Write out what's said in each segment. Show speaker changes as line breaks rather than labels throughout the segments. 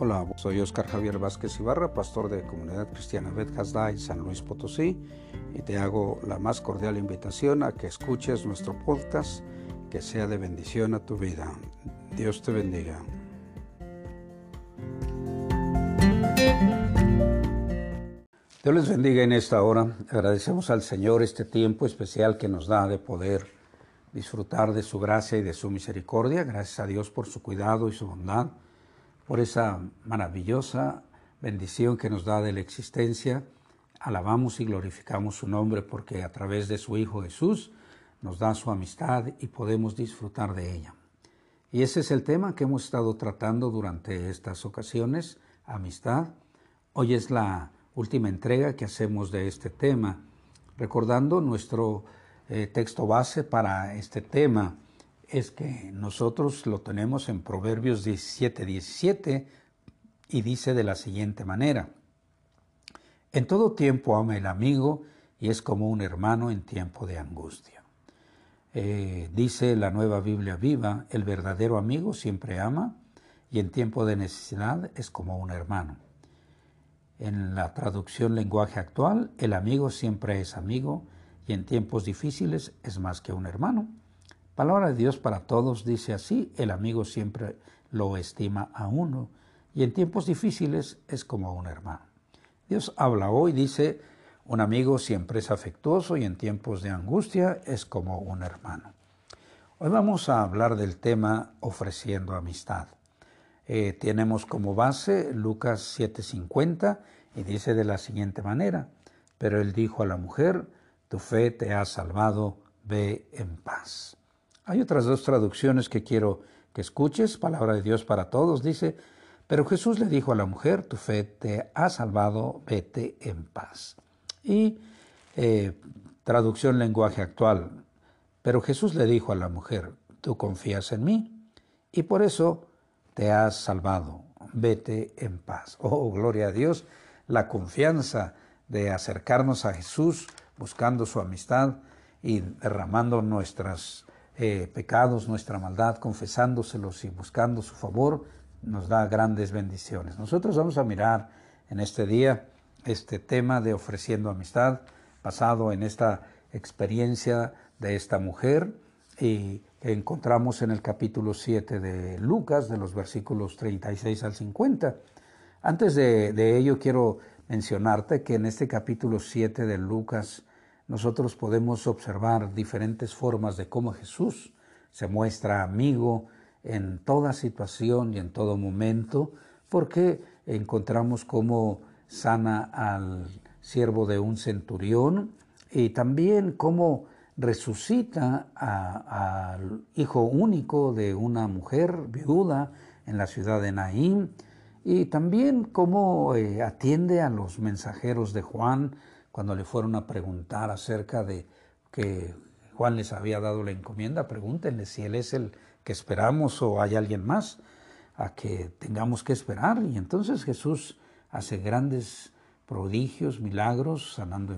Hola, soy Oscar Javier Vázquez Ibarra, pastor de Comunidad Cristiana Bet en San Luis Potosí, y te hago la más cordial invitación a que escuches nuestro podcast, que sea de bendición a tu vida. Dios te bendiga. Dios les bendiga en esta hora. Agradecemos al Señor este tiempo especial que nos da de poder disfrutar de su gracia y de su misericordia. Gracias a Dios por su cuidado y su bondad por esa maravillosa bendición que nos da de la existencia. Alabamos y glorificamos su nombre porque a través de su Hijo Jesús nos da su amistad y podemos disfrutar de ella. Y ese es el tema que hemos estado tratando durante estas ocasiones, amistad. Hoy es la última entrega que hacemos de este tema, recordando nuestro eh, texto base para este tema, es que nosotros lo tenemos en Proverbios 17, 17 y dice de la siguiente manera, en todo tiempo ama el amigo y es como un hermano en tiempo de angustia. Eh, dice la nueva Biblia viva, el verdadero amigo siempre ama y en tiempo de necesidad es como un hermano. En la traducción lenguaje actual, el amigo siempre es amigo y en tiempos difíciles es más que un hermano. Palabra de Dios para todos dice así, el amigo siempre lo estima a uno y en tiempos difíciles es como un hermano. Dios habla hoy, dice, un amigo siempre es afectuoso y en tiempos de angustia es como un hermano. Hoy vamos a hablar del tema ofreciendo amistad. Eh, tenemos como base Lucas 7:50 y dice de la siguiente manera, pero él dijo a la mujer, tu fe te ha salvado, ve en paz. Hay otras dos traducciones que quiero que escuches. Palabra de Dios para todos dice, pero Jesús le dijo a la mujer, tu fe te ha salvado, vete en paz. Y eh, traducción lenguaje actual, pero Jesús le dijo a la mujer, tú confías en mí y por eso te has salvado, vete en paz. Oh, gloria a Dios, la confianza de acercarnos a Jesús buscando su amistad y derramando nuestras eh, pecados, nuestra maldad, confesándoselos y buscando su favor, nos da grandes bendiciones. Nosotros vamos a mirar en este día este tema de ofreciendo amistad, basado en esta experiencia de esta mujer y que encontramos en el capítulo 7 de Lucas, de los versículos 36 al 50. Antes de, de ello, quiero mencionarte que en este capítulo 7 de Lucas nosotros podemos observar diferentes formas de cómo Jesús se muestra amigo en toda situación y en todo momento, porque encontramos cómo sana al siervo de un centurión y también cómo resucita al hijo único de una mujer viuda en la ciudad de Naín y también cómo eh, atiende a los mensajeros de Juan cuando le fueron a preguntar acerca de que Juan les había dado la encomienda, pregúntenle si él es el que esperamos o hay alguien más a que tengamos que esperar. Y entonces Jesús hace grandes prodigios, milagros, sanando,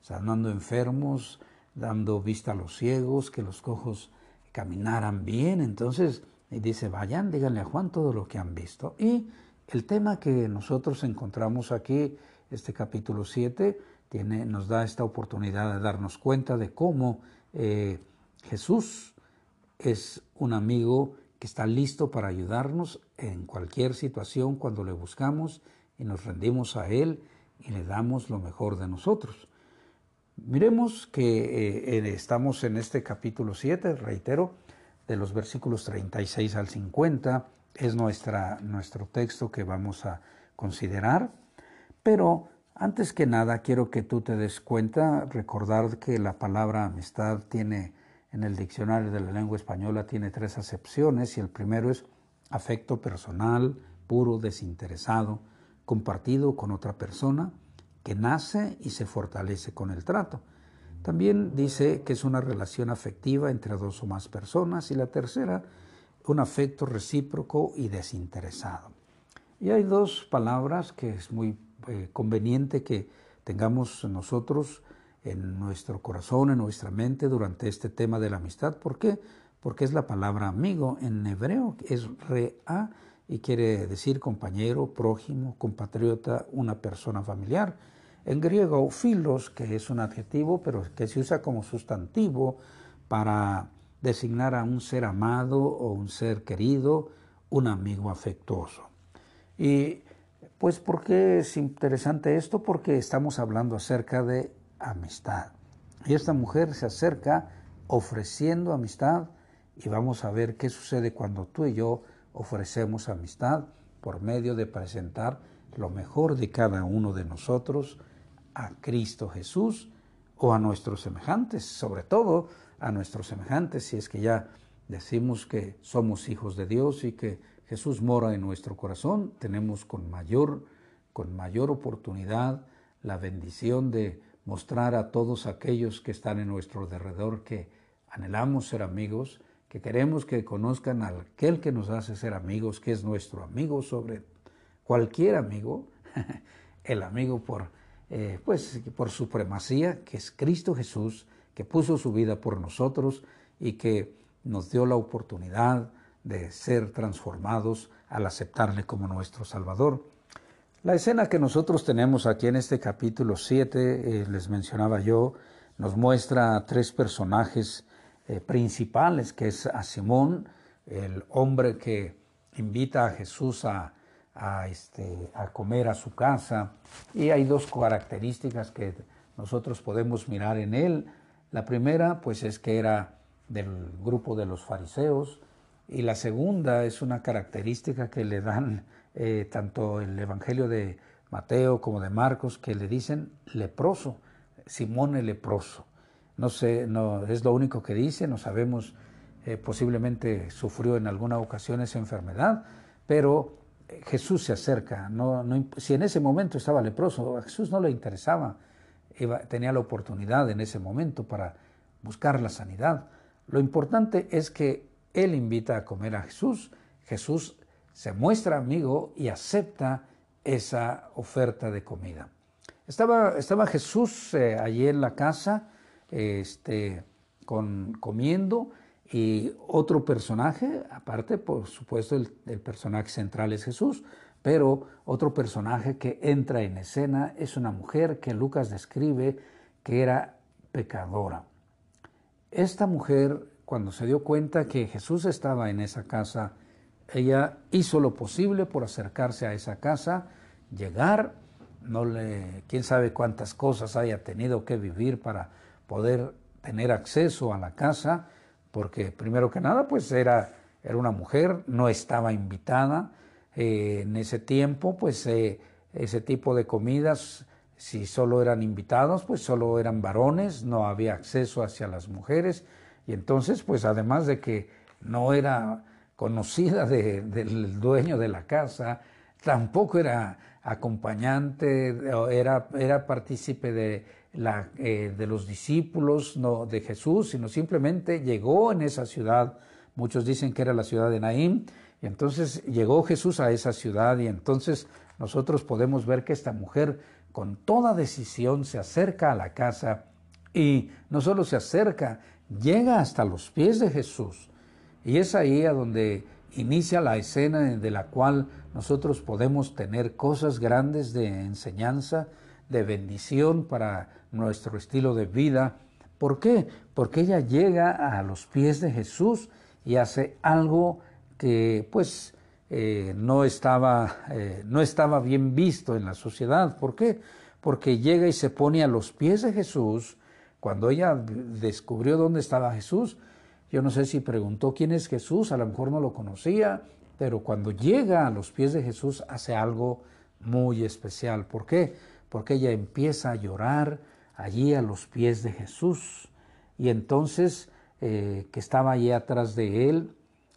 sanando enfermos, dando vista a los ciegos, que los cojos caminaran bien. Entonces dice, vayan, díganle a Juan todo lo que han visto. Y el tema que nosotros encontramos aquí, este capítulo 7, nos da esta oportunidad de darnos cuenta de cómo eh, Jesús es un amigo que está listo para ayudarnos en cualquier situación cuando le buscamos y nos rendimos a Él y le damos lo mejor de nosotros. Miremos que eh, estamos en este capítulo 7, reitero, de los versículos 36 al 50, es nuestra, nuestro texto que vamos a considerar, pero antes que nada, quiero que tú te des cuenta, recordar que la palabra amistad tiene, en el diccionario de la lengua española, tiene tres acepciones y el primero es afecto personal, puro, desinteresado, compartido con otra persona, que nace y se fortalece con el trato. También dice que es una relación afectiva entre dos o más personas y la tercera, un afecto recíproco y desinteresado. Y hay dos palabras que es muy eh, conveniente que tengamos nosotros en nuestro corazón, en nuestra mente durante este tema de la amistad. ¿Por qué? Porque es la palabra amigo en hebreo, es rea y quiere decir compañero, prójimo, compatriota, una persona familiar. En griego, filos, que es un adjetivo, pero que se usa como sustantivo para designar a un ser amado o un ser querido, un amigo afectuoso. Y pues, ¿por qué es interesante esto? Porque estamos hablando acerca de amistad. Y esta mujer se acerca ofreciendo amistad y vamos a ver qué sucede cuando tú y yo ofrecemos amistad por medio de presentar lo mejor de cada uno de nosotros a Cristo Jesús o a nuestros semejantes, sobre todo a nuestros semejantes, si es que ya decimos que somos hijos de Dios y que Jesús mora en nuestro corazón, tenemos con mayor, con mayor oportunidad la bendición de mostrar a todos aquellos que están en nuestro alrededor que anhelamos ser amigos, que queremos que conozcan a aquel que nos hace ser amigos, que es nuestro amigo sobre cualquier amigo, el amigo por, eh, pues, por supremacía, que es Cristo Jesús, que puso su vida por nosotros y que nos dio la oportunidad de ser transformados al aceptarle como nuestro Salvador. La escena que nosotros tenemos aquí en este capítulo 7, eh, les mencionaba yo, nos muestra a tres personajes eh, principales, que es a Simón, el hombre que invita a Jesús a, este, a comer a su casa. Y hay dos características que nosotros podemos mirar en él. La primera, pues es que era del grupo de los fariseos, y la segunda es una característica que le dan eh, tanto el Evangelio de Mateo como de Marcos, que le dicen leproso, Simón el leproso. No sé, no, es lo único que dice, no sabemos, eh, posiblemente sufrió en alguna ocasión esa enfermedad, pero eh, Jesús se acerca. No, si en ese momento estaba leproso, a Jesús no le interesaba, tenía la oportunidad en ese momento para buscar la sanidad. Lo importante es que Él invita a comer a Jesús, Jesús se muestra amigo y acepta esa oferta de comida. Estaba, Jesús eh, allí en la casa, este, con, comiendo y otro personaje, aparte por supuesto el, personaje central es Jesús, pero otro personaje que entra en escena es una mujer que Lucas describe que era pecadora. Esta mujer, cuando se dio cuenta que Jesús estaba en esa casa, ella hizo lo posible por acercarse a esa casa, llegar, no le, quién sabe cuántas cosas haya tenido que vivir para poder tener acceso a la casa, porque primero que nada, pues era, era una mujer, no estaba invitada. Eh, en ese tiempo, pues eh, ese tipo de comidas, si solo eran invitados, pues solo eran varones, no había acceso hacia las mujeres. Y entonces, pues además de que no era conocida del dueño de la casa, tampoco era acompañante, era, era partícipe de la, eh, de los discípulos no, de Jesús, sino simplemente llegó en esa ciudad. Muchos dicen que era la ciudad de Naín. Y entonces llegó Jesús a esa ciudad y entonces nosotros podemos ver que esta mujer con toda decisión se acerca a la casa y no solo se acerca, llega hasta los pies de Jesús. Y es ahí a donde inicia la escena de la cual nosotros podemos tener cosas grandes de enseñanza, de bendición para nuestro estilo de vida. ¿Por qué? Porque ella llega a los pies de Jesús y hace algo que pues eh, no, estaba, eh, no estaba bien visto en la sociedad. ¿Por qué? Porque llega y se pone a los pies de Jesús. Cuando ella descubrió dónde estaba Jesús, yo no sé si preguntó quién es Jesús, a lo mejor no lo conocía, pero cuando llega a los pies de Jesús hace algo muy especial. ¿Por qué? Porque ella empieza a llorar, allí a los pies de Jesús. Y entonces, eh, que estaba allí atrás de él,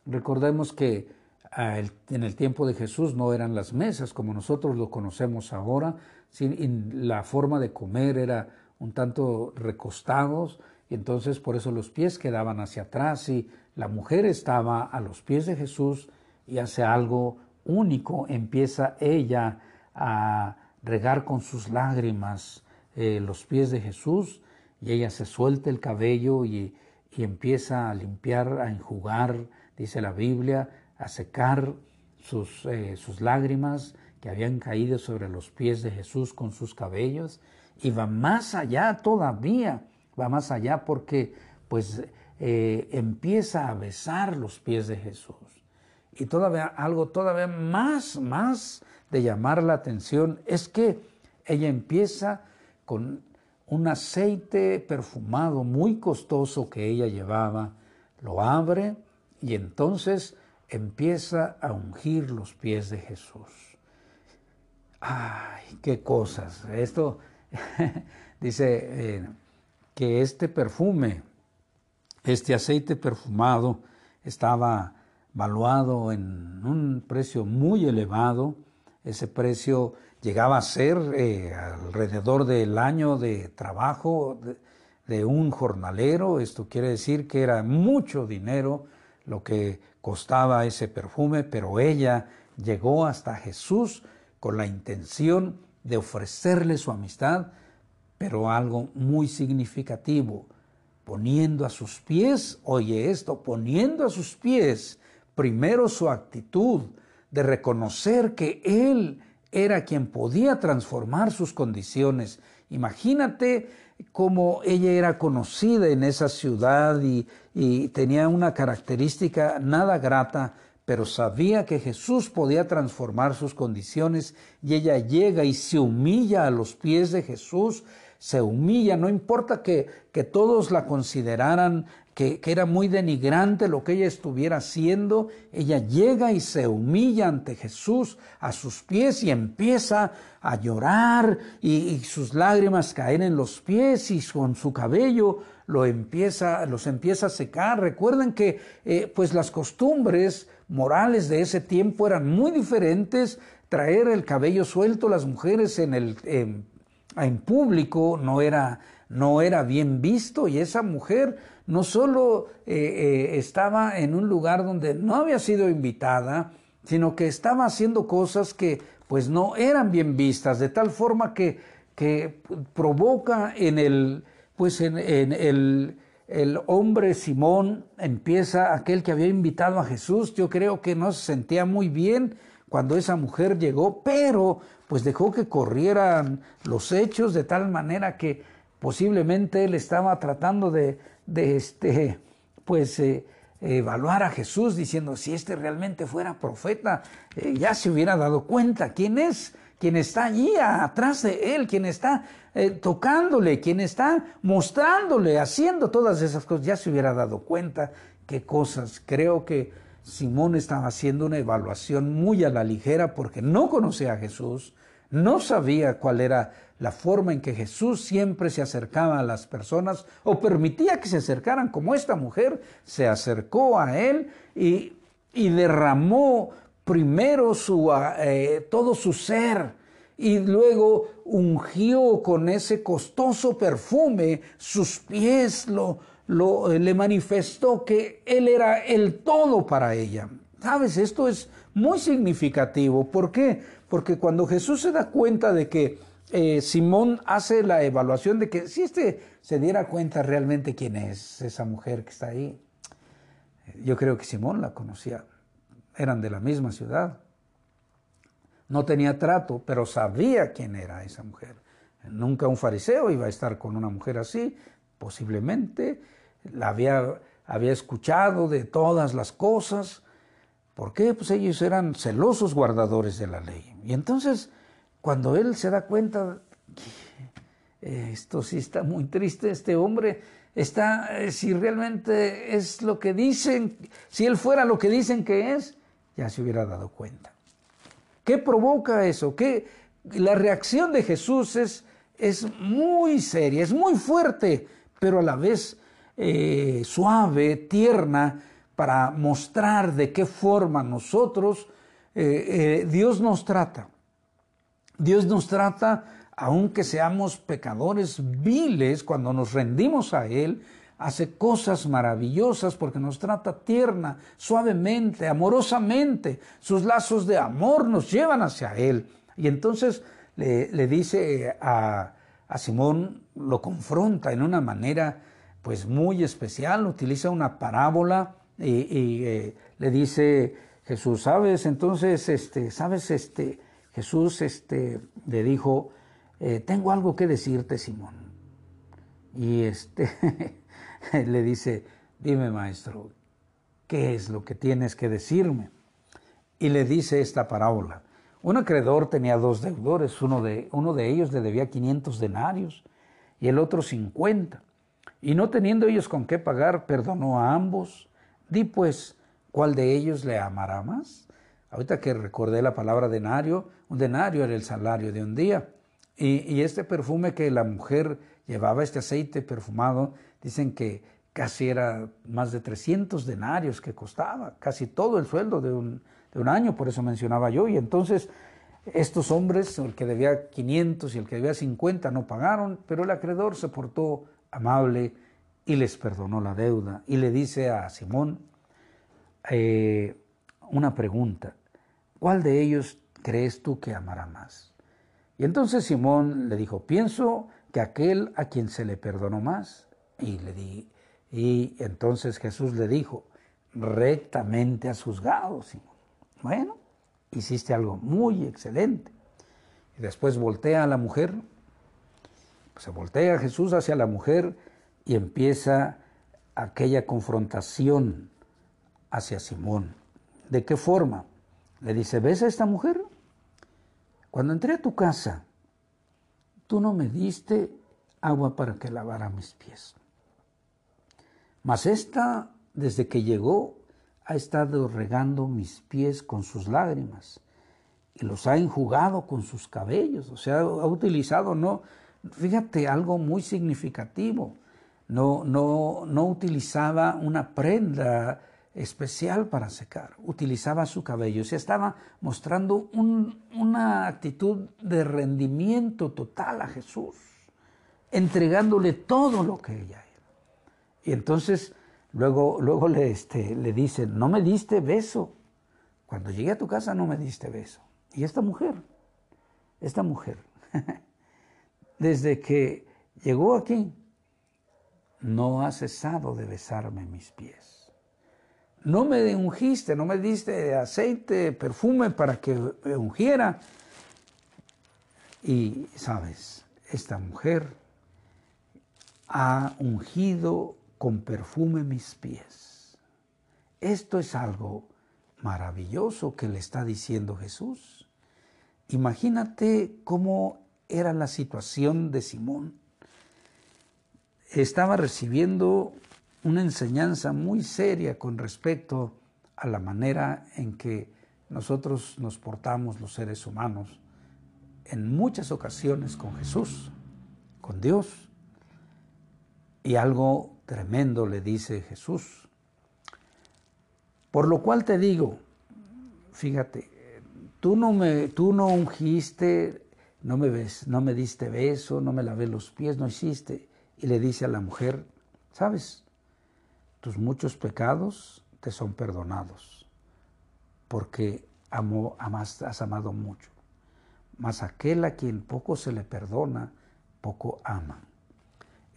recordemos que ah, en el tiempo de Jesús no eran las mesas como nosotros lo conocemos ahora, la forma de comer era un tanto recostados, y entonces por eso los pies quedaban hacia atrás y la mujer estaba a los pies de Jesús y hace algo único, empieza ella a regar con sus lágrimas eh, los pies de Jesús y ella se suelta el cabello y, empieza a limpiar, a enjugar, dice la Biblia, a secar sus, eh, sus lágrimas que habían caído sobre los pies de Jesús con sus cabellos y va más allá todavía, va más allá porque pues eh, empieza a besar los pies de Jesús. Y todavía algo todavía más, más de llamar la atención es que ella empieza con un aceite perfumado muy costoso que ella llevaba, lo abre y entonces empieza a ungir los pies de Jesús. Ay, qué cosas. Esto dice eh, que este perfume, este aceite perfumado, estaba valuado en un precio muy elevado. Ese precio llegaba a ser eh, alrededor del año de trabajo de, un jornalero. Esto quiere decir que era mucho dinero lo que costaba ese perfume, pero ella llegó hasta Jesús con la intención de ofrecerle su amistad, pero algo muy significativo, poniendo a sus pies, oye esto, poniendo a sus pies primero su actitud de reconocer que Él era quien podía transformar sus condiciones. Imagínate cómo ella era conocida en esa ciudad y, y tenía una característica nada grata, pero sabía que Jesús podía transformar sus condiciones y ella llega y se humilla a los pies de Jesús, se humilla, no importa que, que todos la consideraran que, era muy denigrante lo que ella estuviera haciendo, ella llega y se humilla ante Jesús a sus pies y empieza a llorar y, sus lágrimas caen en los pies y con su cabello lo empieza, los empieza a secar. Recuerden que eh, pues las costumbres morales de ese tiempo eran muy diferentes. Traer el cabello suelto las mujeres en el en público no era no era bien visto y esa mujer no solo eh, eh, estaba en un lugar donde no había sido invitada, sino que estaba haciendo cosas que pues no eran bien vistas, de tal forma que, que provoca en el, pues en, el, el hombre Simón, empieza aquel que había invitado a Jesús, yo creo que no se sentía muy bien cuando esa mujer llegó, pero pues dejó que corrieran los hechos de tal manera que posiblemente él estaba tratando de, de este, pues, eh, evaluar a Jesús diciendo, si este realmente fuera profeta, eh, ya se hubiera dado cuenta quién es, quién está allí atrás de él, quién está eh, tocándole, quién está mostrándole, haciendo todas esas cosas, ya se hubiera dado cuenta qué cosas. Creo que Simón estaba haciendo una evaluación muy a la ligera porque no conocía a Jesús, no sabía cuál era la forma en que Jesús siempre se acercaba a las personas o permitía que se acercaran, como esta mujer se acercó a él y, derramó primero su, eh, todo su ser y luego ungió con ese costoso perfume sus pies, lo, lo, eh, le manifestó que él era el todo para ella. ¿Sabes? Esto es muy significativo. ¿Por qué? Porque cuando Jesús se da cuenta de que eh, Simón hace la evaluación de que si este se diera cuenta realmente quién es esa mujer que está ahí, yo creo que Simón la conocía, eran de la misma ciudad. No tenía trato, pero sabía quién era esa mujer. Nunca un fariseo iba a estar con una mujer así, posiblemente la había, había escuchado de todas las cosas. ¿Por qué? Pues ellos eran celosos guardadores de la ley. Y entonces cuando él se da cuenta, esto sí está muy triste, este hombre está, eh, si realmente es lo que dicen, si él fuera lo que dicen que es, ya se hubiera dado cuenta. ¿Qué provoca eso? ¿Qué? La reacción de Jesús es, es muy seria, es muy fuerte, pero a la vez eh, suave, tierna, para mostrar de qué forma nosotros, Dios nos trata. Dios nos trata, aunque seamos pecadores viles, cuando nos rendimos a Él, hace cosas maravillosas porque nos trata tierna, suavemente, amorosamente. Sus lazos de amor nos llevan hacia Él. Y entonces le, dice a, Simón, lo confronta en una manera pues muy especial, utiliza una parábola y, eh, le dice Jesús, ¿sabes? Entonces, este, ¿sabes? Este, Jesús este, le dijo, eh, tengo algo que decirte, Simón. Y este, le dice, dime, maestro, ¿qué es lo que tienes que decirme? Y le dice esta parábola. Un acreedor tenía dos deudores, uno de, uno de ellos le debía 500 denarios y el otro 50. Y no teniendo ellos con qué pagar, perdonó a ambos. Di pues, ¿cuál de ellos le amará más? Ahorita que recordé la palabra denario, un denario era el salario de un día. Y, este perfume que la mujer llevaba, este aceite perfumado, dicen que casi era más de 300 denarios que costaba, casi todo el sueldo de un, de un año, por eso mencionaba yo. Y entonces estos hombres, el que debía 500 y el que debía 50, no pagaron, pero el acreedor se portó amable y les perdonó la deuda. Y le dice a Simón eh, una pregunta, ¿cuál de ellos crees tú que amará más? Y entonces Simón le dijo, pienso que aquel a quien se le perdonó más. Y, le di, y entonces Jesús le dijo, rectamente has juzgado, Simón. Bueno, hiciste algo muy excelente. Y después voltea a la mujer, se voltea Jesús hacia la mujer y empieza aquella confrontación hacia Simón. ¿De qué forma? Le dice, ¿ves a esta mujer? Cuando entré a tu casa, tú no me diste agua para que lavara mis pies. Mas esta, desde que llegó, ha estado regando mis pies con sus lágrimas y los ha enjugado con sus cabellos. O sea, ha utilizado, no, fíjate, algo muy significativo. No, no, no utilizaba una prenda especial para secar, utilizaba su cabello. O estaba mostrando una actitud de rendimiento total a Jesús, entregándole todo lo que ella era. Y entonces luego, luego le, este, le dice, no me diste beso. Cuando llegué a tu casa no me diste beso. Y esta mujer, esta mujer, desde que llegó aquí, no ha cesado de besarme mis pies no me ungiste, no me diste aceite, perfume para que me ungiera. Y sabes, esta mujer ha ungido con perfume mis pies. Esto es algo maravilloso que le está diciendo Jesús. Imagínate cómo era la situación de Simón. Estaba recibiendo una enseñanza muy seria con respecto a la manera en que nosotros nos portamos los seres humanos en muchas ocasiones con Jesús, con Dios. Y algo tremendo le dice Jesús. Por lo cual te digo, fíjate, tú no me tú no ungiste, no me ves, no me diste beso, no me lavé los pies, no hiciste. Y le dice a la mujer, ¿sabes? Tus muchos pecados te son perdonados, porque amó, has amado mucho. Mas aquel a quien poco se le perdona, poco ama.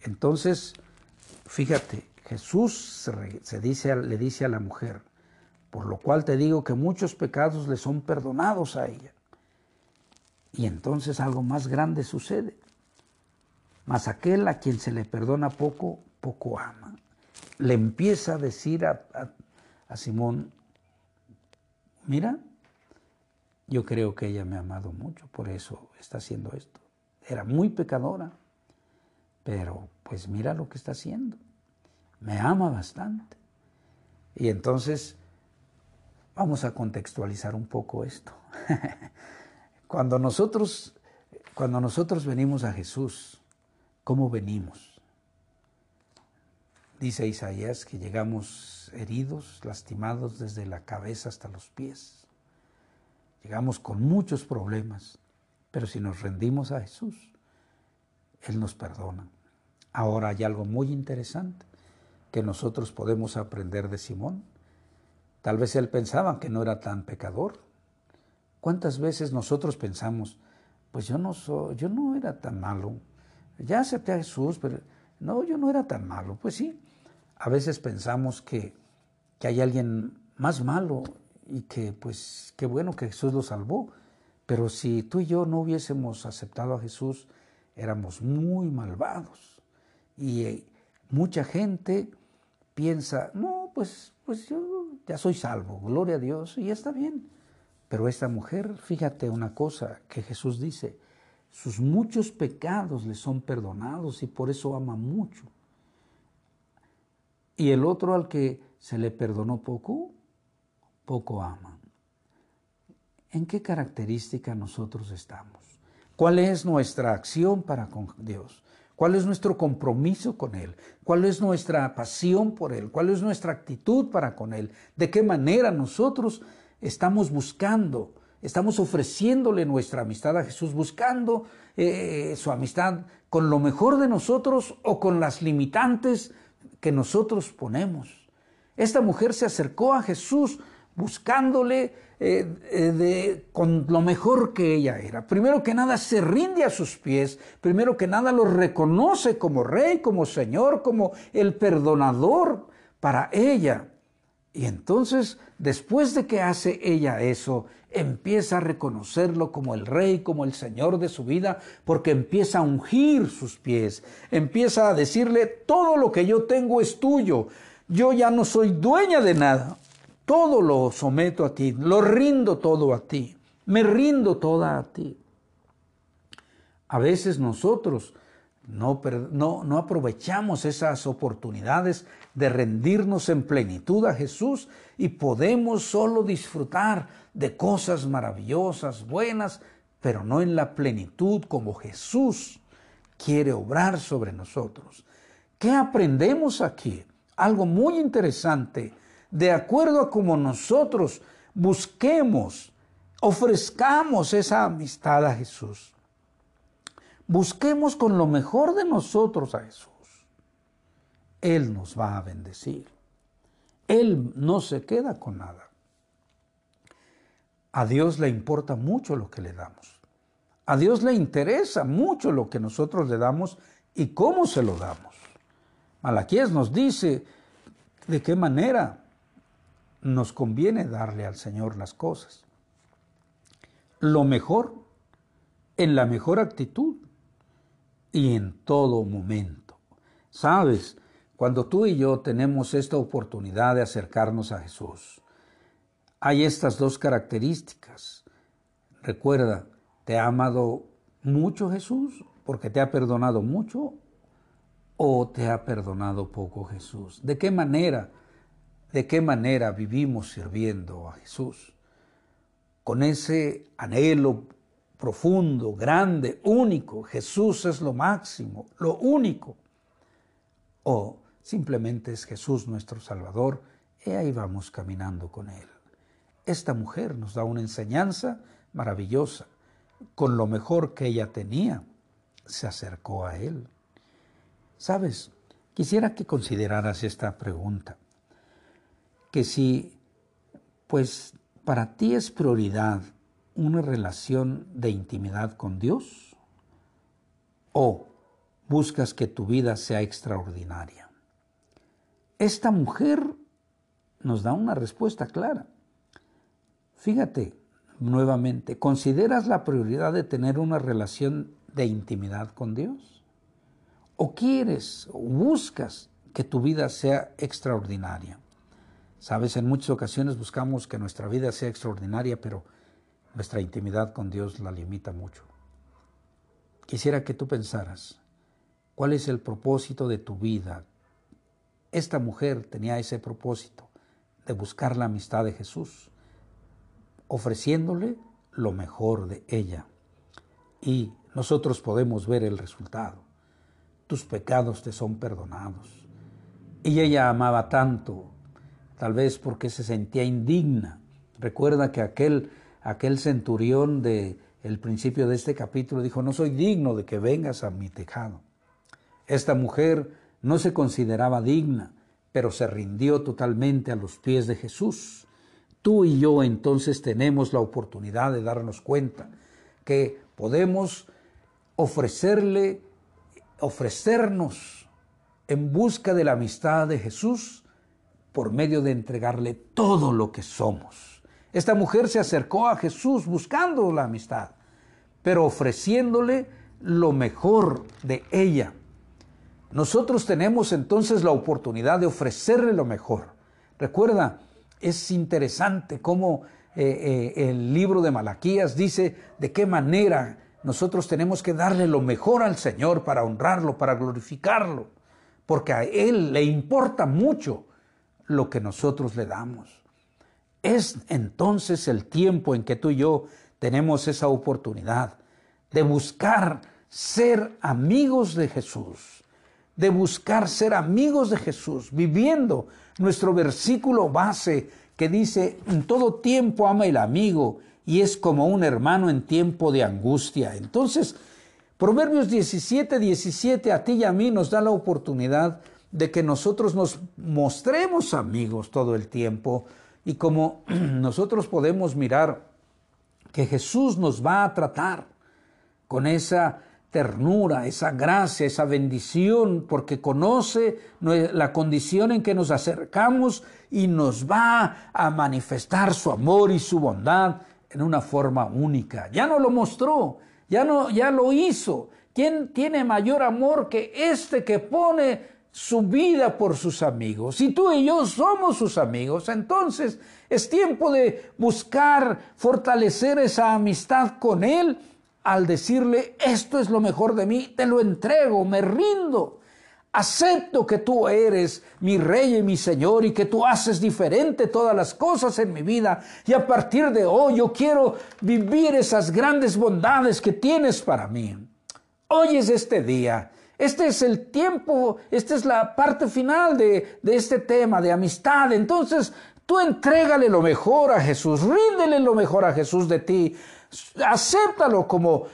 Entonces, fíjate, Jesús se dice, le dice a la mujer, por lo cual te digo que muchos pecados le son perdonados a ella. Y entonces algo más grande sucede. Mas aquel a quien se le perdona poco, poco ama le empieza a decir a, Simón, mira, yo creo que ella me ha amado mucho, por eso está haciendo esto. Era muy pecadora, pero pues mira lo que está haciendo. Me ama bastante. Y entonces vamos a contextualizar un poco esto. cuando nosotros cuando nosotros venimos a Jesús, ¿cómo venimos? Dice Isaías que llegamos heridos, lastimados desde la cabeza hasta los pies. Llegamos con muchos problemas, pero si nos rendimos a Jesús, Él nos perdona. Ahora hay algo muy interesante que nosotros podemos aprender de Simón. Tal vez él pensaba que no era tan pecador. ¿Cuántas veces nosotros pensamos, pues yo no soy, yo no era tan malo. Ya acepté a Jesús, pero no, yo no era tan malo. Pues sí, a veces pensamos que, hay alguien más malo y que pues qué bueno que Jesús lo salvó. Pero si tú y yo no hubiésemos aceptado a Jesús, éramos muy malvados. Y eh, mucha gente piensa, no, pues, pues yo ya soy salvo, gloria a Dios, y está bien. Pero esta mujer, fíjate una cosa que Jesús dice, sus muchos pecados le son perdonados y por eso ama mucho. Y el otro al que se le perdonó poco, poco ama. ¿En qué característica nosotros estamos? ¿Cuál es nuestra acción para con Dios? ¿Cuál es nuestro compromiso con Él? ¿Cuál es nuestra pasión por Él? ¿Cuál es nuestra actitud para con Él? ¿De qué manera nosotros estamos buscando, estamos ofreciéndole nuestra amistad a Jesús, buscando eh, su amistad con lo mejor de nosotros o con las limitantes que nosotros ponemos? Esta mujer se acercó a Jesús buscándole eh, eh, con lo mejor que ella era. Primero que nada se rinde a sus pies, primero que nada lo reconoce como rey, como señor, como el perdonador para ella. Y entonces, después de que hace ella eso, empieza a reconocerlo como el rey, como el señor de su vida, porque empieza a ungir sus pies, empieza a decirle, todo lo que yo tengo es tuyo, yo ya no soy dueña de nada, todo lo someto a ti, lo rindo todo a ti, me rindo toda a ti. A veces nosotros no, aprovechamos esas oportunidades de rendirnos en plenitud a Jesús y podemos solo disfrutar de cosas maravillosas, buenas, pero no en la plenitud como Jesús quiere obrar sobre nosotros. ¿Qué aprendemos aquí? Algo muy interesante de acuerdo a como nosotros busquemos, ofrezcamos esa amistad a Jesús. Busquemos con lo mejor de nosotros a Jesús. Él nos va a bendecir. Él no se queda con nada. A Dios le importa mucho lo que le damos. A Dios le interesa mucho lo que nosotros le damos y cómo se lo damos. Malaquías nos dice de qué manera nos conviene darle al Señor las cosas. Lo mejor, en la mejor actitud y en todo momento. Sabes, cuando tú y yo tenemos esta oportunidad de acercarnos a Jesús, hay estas dos características. Recuerda, ¿te ha amado mucho Jesús porque te ha perdonado mucho o te ha perdonado poco Jesús? ¿De qué manera? de qué manera vivimos sirviendo a Jesús, con ese anhelo profundo, grande, único, Jesús es lo máximo, lo único, o simplemente es Jesús nuestro Salvador y ahí vamos caminando con Él. Esta mujer nos da una enseñanza maravillosa. Con lo mejor que ella tenía, se acercó a Él. Sabes, quisiera que consideraras esta pregunta que si, pues, para ti es prioridad una relación de intimidad con Dios o buscas que tu vida sea extraordinaria. Esta mujer nos da una respuesta clara. Fíjate, nuevamente, ¿consideras la prioridad de tener una relación de intimidad con Dios? ¿O quieres o buscas que tu vida sea extraordinaria? Sabes, en muchas ocasiones buscamos que nuestra vida sea extraordinaria, pero nuestra intimidad con Dios la limita mucho. Quisiera que tú pensaras, ¿cuál es el propósito de tu vida? Esta mujer tenía ese propósito de buscar la amistad de Jesús, ofreciéndole lo mejor de ella. Y nosotros podemos ver el resultado. Tus pecados te son perdonados. Y ella amaba tanto tal vez porque se sentía indigna. Recuerda que aquel, aquel centurión de el principio de este capítulo dijo, no soy digno de que vengas a mi tejado. Esta mujer no se consideraba digna, pero se rindió totalmente a los pies de Jesús. Tú y yo entonces tenemos la oportunidad de darnos cuenta que podemos ofrecerle, ofrecernos en busca de la amistad de Jesús por medio de entregarle todo lo que somos, Esta mujer se acercó a Jesús buscando la amistad, pero ofreciéndole lo mejor de ella. Nosotros tenemos entonces la oportunidad de ofrecerle lo mejor. Recuerda, es interesante cómo eh, eh, el libro de Malaquías dice de qué manera nosotros tenemos que darle lo mejor al Señor para honrarlo, para glorificarlo, porque a Él le importa mucho lo que nosotros le damos. Es entonces el tiempo en que tú y yo tenemos esa oportunidad de buscar ser amigos de Jesús, de buscar ser amigos de Jesús, viviendo nuestro versículo base que dice, en todo tiempo ama el amigo y es como un hermano en tiempo de angustia. Entonces, Proverbios 17, 17 a ti y a mí nos da la oportunidad de que nosotros nos mostremos amigos todo el tiempo y como nosotros podemos mirar que Jesús nos va a tratar con esa ternura, esa gracia, esa bendición, porque conoce la condición en que nos acercamos y nos va a manifestar su amor y su bondad en una forma única. Ya no lo mostró, ya no ya lo hizo. ¿Quién tiene mayor amor que este que pone su vida por sus amigos? Si tú y yo somos sus amigos, entonces es tiempo de buscar fortalecer esa amistad con él al decirle, esto es lo mejor de mí, te lo entrego, me rindo. Acepto que tú eres mi rey y mi señor y que tú haces diferente todas las cosas en mi vida. Y a partir de hoy yo quiero vivir esas grandes bondades que tienes para mí. Hoy es este día. Este es el tiempo, esta es la parte final de, de este tema de amistad. Entonces tú entrégale lo mejor a Jesús, ríndele lo mejor a Jesús de ti. Acéptalo como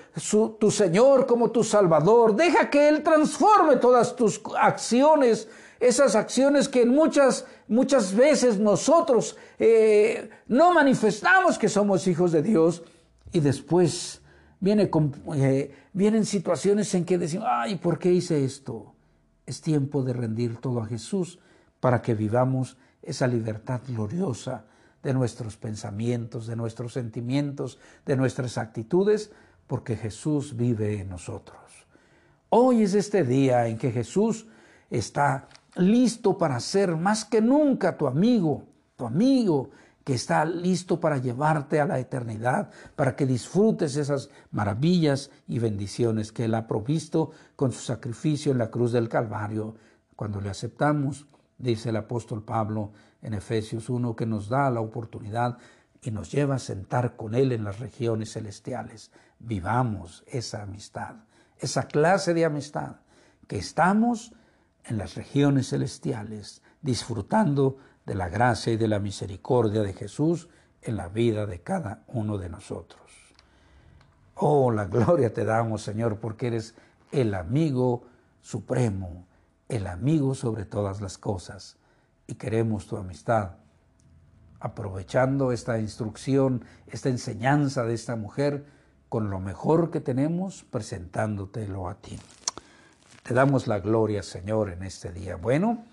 tu Señor, como tu Salvador. Deja que Él transforme todas tus acciones, esas acciones que muchas, muchas veces nosotros eh, no manifestamos que somos hijos de Dios. Y después viene eh, vienen situaciones en que decimos, ay, ¿por qué hice esto? Es tiempo de rendir todo a Jesús para que vivamos esa libertad gloriosa de nuestros pensamientos, de nuestros sentimientos, de nuestras actitudes, porque Jesús vive en nosotros. Hoy es este día en que Jesús está listo para ser más que nunca tu amigo, tu amigo que está listo para llevarte a la eternidad, para que disfrutes esas maravillas y bendiciones que Él ha provisto con su sacrificio en la cruz del Calvario. Cuando le aceptamos, dice el apóstol Pablo, en Efesios 1 que nos da la oportunidad y nos lleva a sentar con Él en las regiones celestiales. Vivamos esa amistad, esa clase de amistad, que estamos en las regiones celestiales, disfrutando de la gracia y de la misericordia de Jesús en la vida de cada uno de nosotros. Oh, la gloria te damos, Señor, porque eres el amigo supremo, el amigo sobre todas las cosas y queremos tu amistad. Aprovechando esta instrucción, esta enseñanza de esta mujer, con lo mejor que tenemos, presentándotelo a ti. Te damos la gloria, Señor, en este día. Bueno,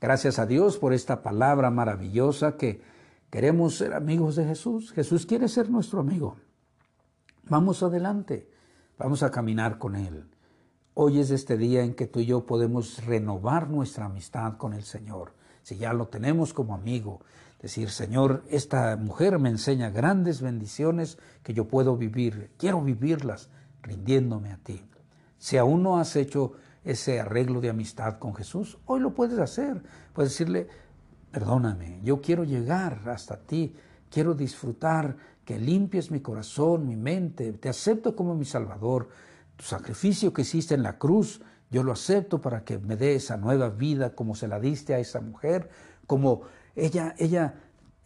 gracias a Dios por esta palabra maravillosa que queremos ser amigos de Jesús. Jesús quiere ser nuestro amigo. Vamos adelante, vamos a caminar con Él. Hoy es este día en que tú y yo podemos renovar nuestra amistad con el Señor si ya lo tenemos como amigo, decir, Señor, esta mujer me enseña grandes bendiciones que yo puedo vivir, quiero vivirlas rindiéndome a ti. Si aún no has hecho ese arreglo de amistad con Jesús, hoy lo puedes hacer. Puedes decirle, perdóname, yo quiero llegar hasta ti, quiero disfrutar, que limpies mi corazón, mi mente, te acepto como mi Salvador. Tu sacrificio que hiciste en la cruz yo lo acepto para que me dé esa nueva vida como se la diste a esa mujer, como ella, ella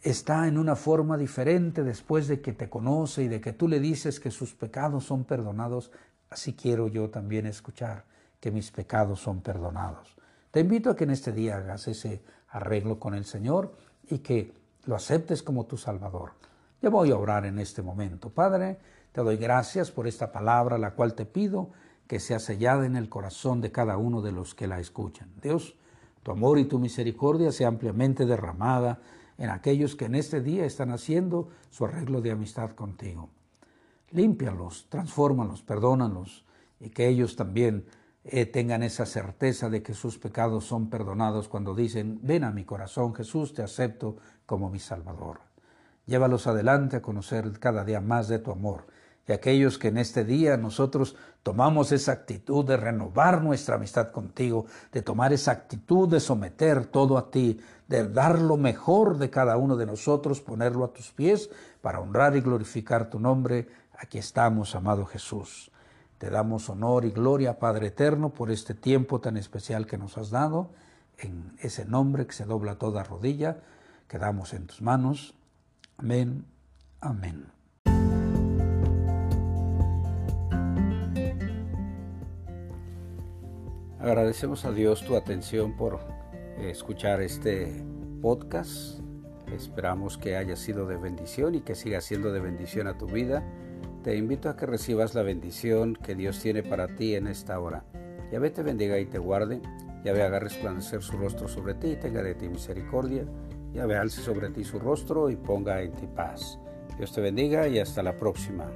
está en una forma diferente después de que te conoce y de que tú le dices que sus pecados son perdonados. Así quiero yo también escuchar que mis pecados son perdonados. Te invito a que en este día hagas ese arreglo con el Señor y que lo aceptes como tu Salvador. Yo voy a orar en este momento. Padre, te doy gracias por esta palabra, la cual te pido que sea sellada en el corazón de cada uno de los que la escuchan. Dios, tu amor y tu misericordia sea ampliamente derramada en aquellos que en este día están haciendo su arreglo de amistad contigo. Límpialos, transfórmalos, perdónalos y que ellos también eh, tengan esa certeza de que sus pecados son perdonados cuando dicen, ven a mi corazón Jesús, te acepto como mi Salvador. Llévalos adelante a conocer cada día más de tu amor. Y aquellos que en este día nosotros tomamos esa actitud de renovar nuestra amistad contigo, de tomar esa actitud de someter todo a ti, de dar lo mejor de cada uno de nosotros, ponerlo a tus pies para honrar y glorificar tu nombre, aquí estamos, amado Jesús. Te damos honor y gloria, Padre Eterno, por este tiempo tan especial que nos has dado, en ese nombre que se dobla toda rodilla, quedamos en tus manos. Amén, amén. Agradecemos a Dios tu atención por escuchar este podcast. Esperamos que haya sido de bendición y que siga siendo de bendición a tu vida. Te invito a que recibas la bendición que Dios tiene para ti en esta hora. Yahvé te bendiga y te guarde. Yahvé haga resplandecer su rostro sobre ti y tenga de ti misericordia ya ve alce sobre ti su rostro y ponga en ti paz. Dios te bendiga y hasta la próxima.